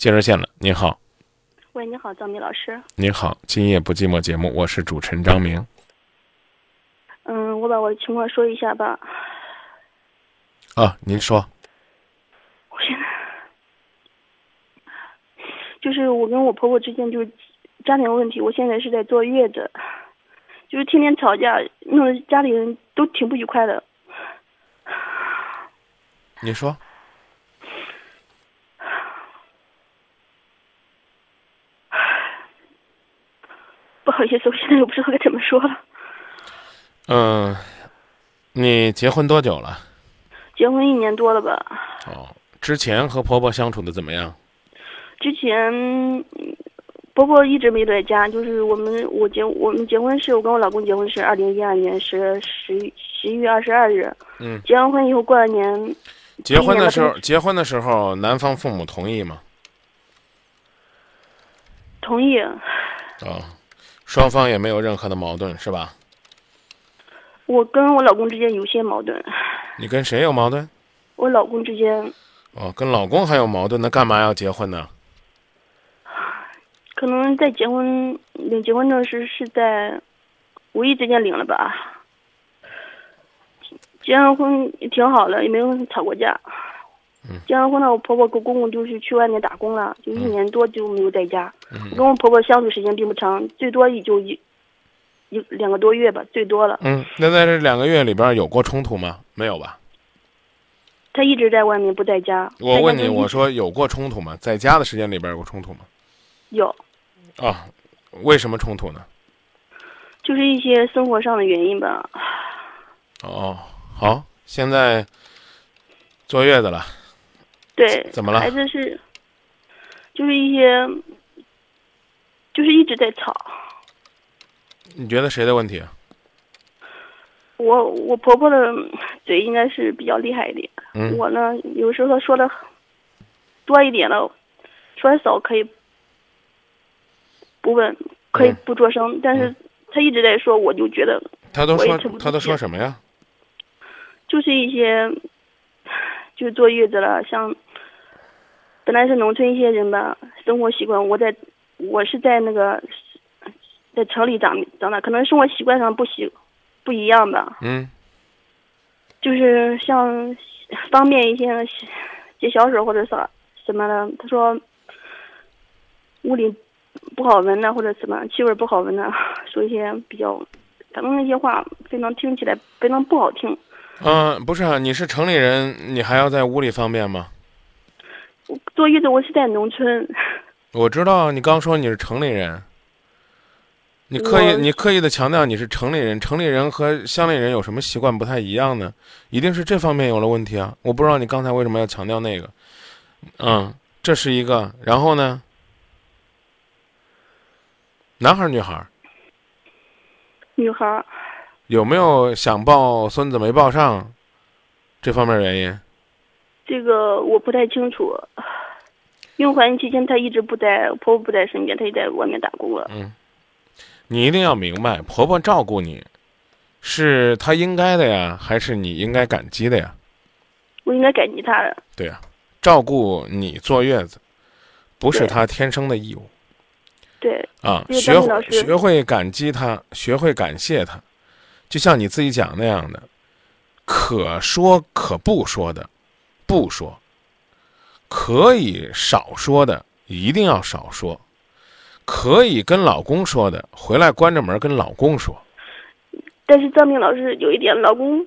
接热线了，您好，喂，你好，张明老师。您好，今夜不寂寞节目，我是主持人张明。嗯，我把我的情况说一下吧。啊，您说，我现在就是我跟我婆婆之间就是家庭问题，我现在是在坐月子，就是天天吵架，弄得家里人都挺不愉快的。您说，不好意思，我现在又不知道该怎么说了。嗯，你结婚多久了？结婚一年多了吧？哦，之前和婆婆相处的怎么样？之前嗯婆婆一直没在家，就是我们我结我们结婚是我跟我老公结婚是二零一二年十十十一月二十二日，嗯，结完婚以后过了年，结婚的时候，结婚的时候，男方父母同意吗？同意。啊、双方也没有任何的矛盾，是吧？我跟我老公之间有些矛盾，你跟谁有矛盾？我老公之间哦，跟老公还有矛盾，那干嘛要结婚呢？可能在结婚领结婚证时是在无意之间领了吧。结完婚也挺好的，也没有吵过架。嗯结完婚了，我婆婆跟公公就是去外面打工了，就一年多就没有在家。跟我婆婆相处时间并不长，最多也就一一两个多月吧，最多了。嗯，那在这两个月里边有过冲突吗？没有吧？她一直在外面不在家。我问你，我说有过冲突吗？在家的时间里边有过冲突吗？有，啊，为什么冲突呢？就是一些生活上的原因吧。哦，好，现在坐月子了，对，怎么了孩子是，就是一些，就是一直在吵。你觉得谁的问题啊？我我婆婆的嘴应该是比较厉害一点，嗯我呢有时候说的多一点了，说的少可以不问，可以嗯不作声，但是她一直在说，我就觉得他都说我也听不他都说什么呀？就是一些，就是坐月子了，像本来是农村一些人吧，生活习惯，我在我是在那个在城里长长大，可能生活习惯上不习不一样吧，嗯就是像方便一些接小手或者啥什么的，他说屋里不好闻的，或者什么气味不好闻的，说一些比较，反正那些话非常听起来非常不好听。嗯、不是啊，你是城里人，你还要在屋里方便吗？我坐月子我是在农村，我知道你刚说你是城里人，你刻意你刻意的强调你是城里人，城里人和乡里人有什么习惯不太一样呢？一定是这方面有了问题啊！我不知道你刚才为什么要强调那个。嗯，这是一个，然后呢？男孩儿女孩儿女孩儿。有没有想抱孙子没抱上这方面原因？这个我不太清楚。因为怀孕期间她一直不在，婆婆不在身边，她就在外面打工了。嗯，你一定要明白，婆婆照顾你，是她应该的呀，还是你应该感激的呀？我应该感激她的。对呀、照顾你坐月子，不是她天生的义务对，啊。学学会感激她，学会感谢她，就像你自己讲那样的，可说可不说的，不说；可以少说的，一定要少说；可以跟老公说的，回来关着门跟老公说。但是张明老师有一点，老公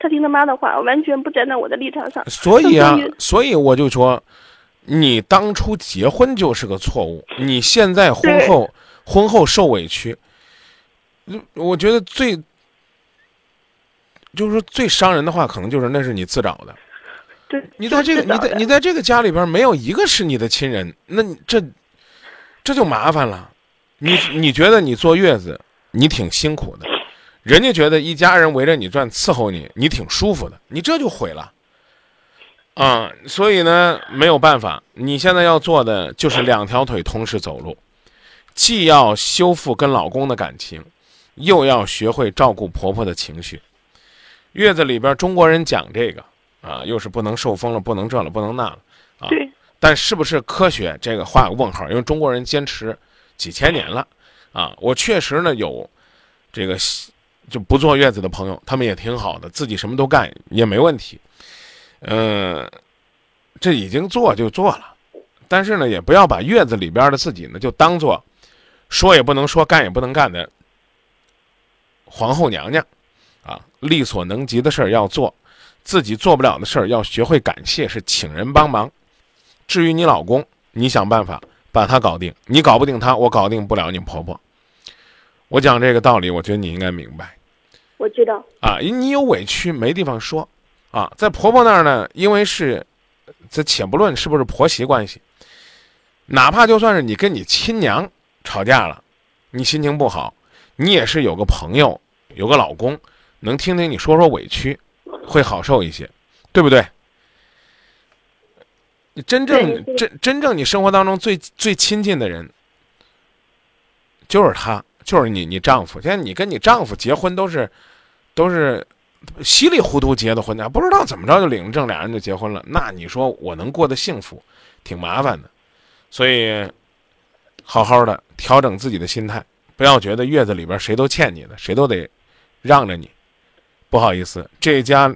他听他妈的话，完全不站在我的立场上。所以啊所以我就说，你当初结婚就是个错误，你现在婚后婚后受委屈，嗯我觉得最就是说最伤人的话，可能就是那是你自找的。对，你在这个你在你在这个家里边没有一个是你的亲人，那你这这就麻烦了。你你觉得你坐月子你挺辛苦的，人家觉得一家人围着你转伺候你，你挺舒服的，你这就毁了。啊、所以呢，没有办法，你现在要做的就是两条腿同时走路，既要修复跟老公的感情，又要学会照顾婆婆的情绪。月子里边，中国人讲这个啊，又是不能受风了，不能这了，不能那了。对但是不是科学，这个画个问号，因为中国人坚持几千年了，啊，我确实呢有这个就不坐月子的朋友，他们也挺好的，自己什么都干也没问题，嗯，这已经做就做了，但是呢，也不要把月子里边的自己呢就当做说也不能说，干也不能干的皇后娘娘，啊，力所能及的事儿要做，自己做不了的事儿要学会感谢，是请人帮忙。至于你老公，你想办法把他搞定。你搞不定他，我搞定不了你婆婆。我讲这个道理，我觉得你应该明白。我知道。啊，你有委屈没地方说，啊，在婆婆那儿呢，因为是，这且不论是不是婆媳关系，哪怕就算是你跟你亲娘吵架了，你心情不好，你也是有个朋友，有个老公，能听听你说说委屈，会好受一些，对不对？你真正真真正你生活当中最最亲近的人，就是他，就是你你丈夫。现在你跟你丈夫结婚都是都是稀里糊涂结的婚呢，不知道怎么着就领证，俩人就结婚了。那你说我能过得幸福，挺麻烦的。所以好好的调整自己的心态，不要觉得月子里边谁都欠你的，谁都得让着你。不好意思，这家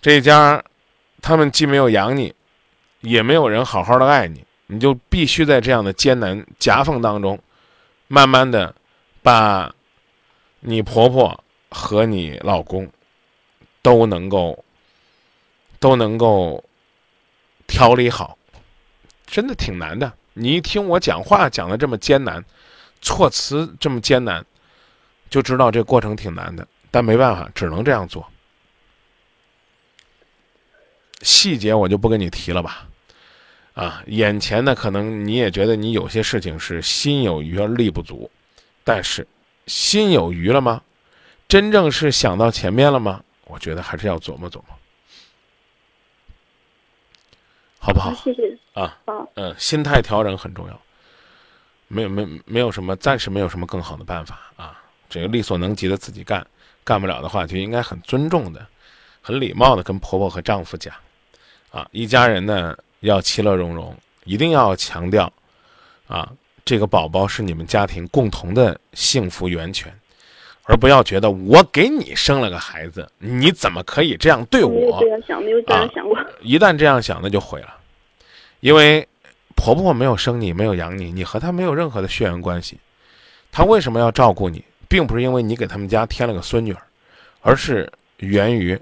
这家。他们既没有养你，也没有人好好的爱你，你就必须在这样的艰难夹缝当中，慢慢的把你婆婆和你老公都能够都能够调理好，真的挺难的。你一听我讲话讲的这么艰难，措辞这么艰难，就知道这过程挺难的。但没办法，只能这样做。细节我就不跟你提了吧，啊，眼前呢可能你也觉得你有些事情是心有余而力不足，但是心有余了吗？真正是想到前面了吗？我觉得还是要琢磨琢磨，好不好？谢谢啊，嗯，心态调整很重要，没有没没有什么，暂时没有什么更好的办法啊。这个力所能及的自己干，干不了的话就应该很尊重的、很礼貌的跟婆婆和丈夫讲。啊，一家人呢要其乐融融，一定要强调，啊，这个宝宝是你们家庭共同的幸福源泉，而不要觉得我给你生了个孩子，你怎么可以这样对我？这样想，没有这样想过。一旦这样想，那就毁了，因为婆婆没有生你，没有养你，你和她没有任何的血缘关系，她为什么要照顾你，并不是因为你给他们家添了个孙女儿，而是源于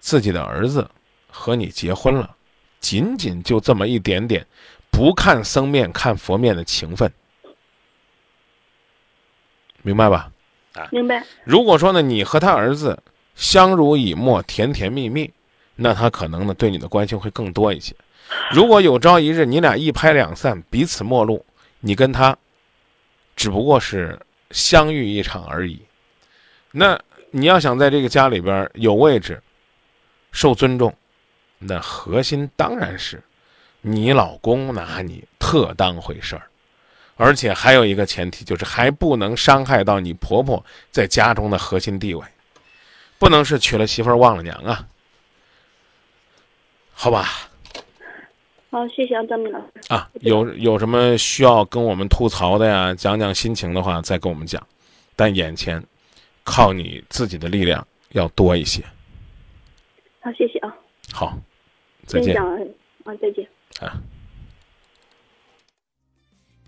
自己的儿子。和你结婚了，仅仅就这么一点点，不看僧面看佛面的情分，明白吧？啊，明白。如果说呢，你和他儿子相濡以沫、甜甜蜜蜜，那他可能呢对你的关心会更多一些。如果有朝一日你俩一拍两散，彼此陌路，你跟他只不过是相遇一场而已。那你要想在这个家里边有位置、受尊重。那核心当然是，你老公拿你特当回事儿，而且还有一个前提，就是还不能伤害到你婆婆在家中的核心地位，不能是娶了媳妇忘了娘啊，好吧？好，谢谢张明老师啊，有有什么需要跟我们吐槽的呀，讲讲心情的话，再跟我们讲，但眼前靠你自己的力量要多一些。好，谢谢啊。好。再见啊！再见啊！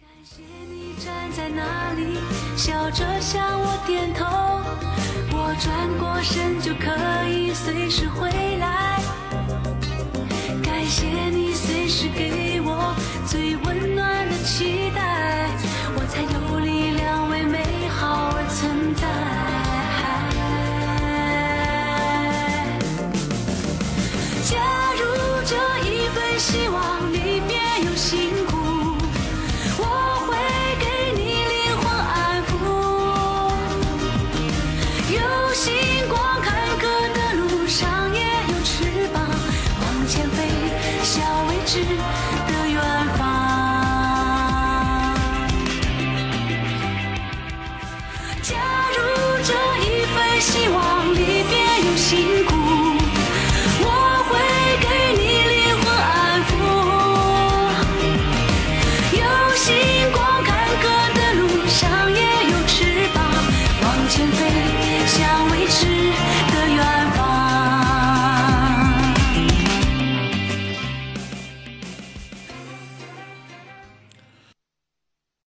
感谢你站在那里，笑着向我点头。我转过身就可以随时回来。感谢是给我最温暖的期待，